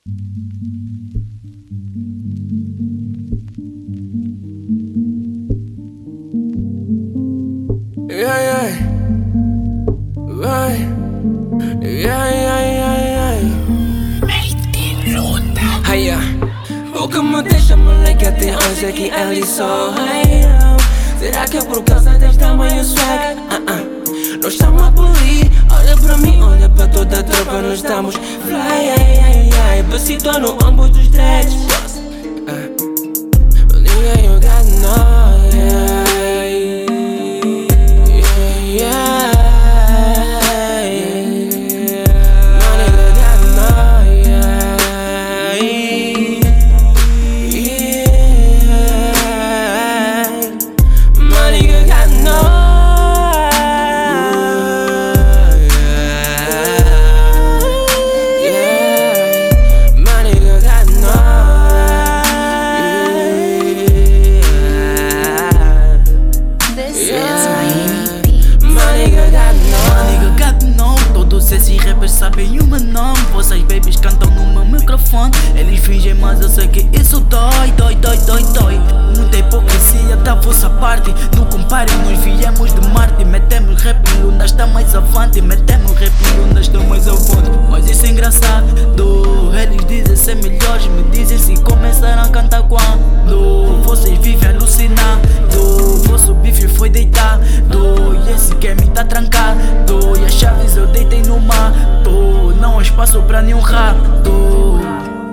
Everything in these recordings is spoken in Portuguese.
Yeah, yeah. Vai. Yeah, yeah, yeah, yeah. Hiya. O que me deixa moleque até hoje é que ele só. Será que é por causa deste tamanho swag? Uh -uh. Nós estamos a polir. Olha pra mim, olha pra toda a tropa. Nós estamos Besito no ombro dos dreads. Eles fingem mas eu sei que isso dói Dói, dói, dói, dói. Muita hipocrisia da vossa parte. Não comparem, nós viemos de Marte. Metemos rap em Luna, está mais avante. Metemos rap em Luna, está mais avante. Mas isso é engraçado. Eles dizem ser melhores Me dizem se começaram a cantar quando Vocês vivem alucinando Vosso bife foi deitado E esse game tá trancado. E as chaves eu deitei no mato. Não há espaço pra nenhum rato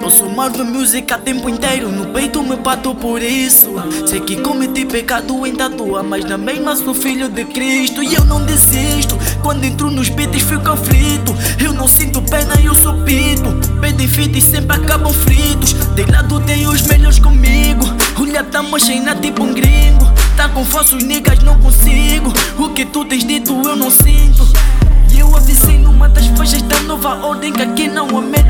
Sou Marvel Music a tempo inteiro No peito me bato por isso. Sei que cometi pecado em tatua Mas na mesma sou filho de Cristo. E eu não desisto Quando entro nos beats fico aflito. Eu não sinto pena, eu sou pito. Pedem e sempre acabam fritos. De lado tem os melhores comigo. Olha, tamo cheina tipo um gringo. Tá com falsos niggas, não consigo. O que tu tens dito eu não sinto. E eu avisei numa das faixas da nova ordem Que aqui não há melhor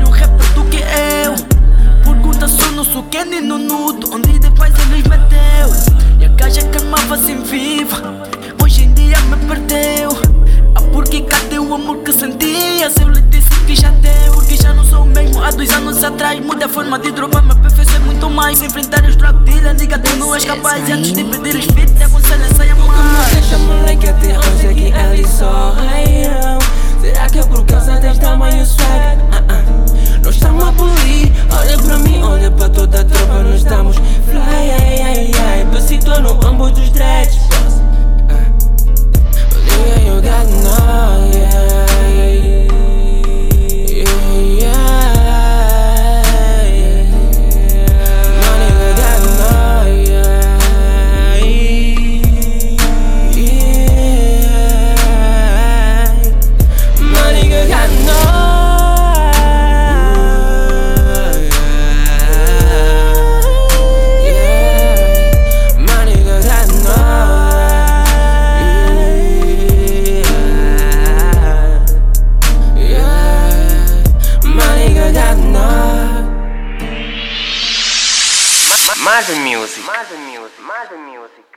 só no Kenny no nudo Onde depois eles meteu E a gaja que amava-se em viva. Hoje em dia me perdeu. Ah, porque cadê o amor que sentia? Se eu lhe disse que já deu Porque já não sou o mesmo. Há dois anos atrás Muda a forma de dropar, meu perfeito é muito mais Enfrentar os drug dealers, diga tu não és capaz antes de pedir os beats, aconselho a saia Como mais Marvin Music. Marvin Music. Marvin Music.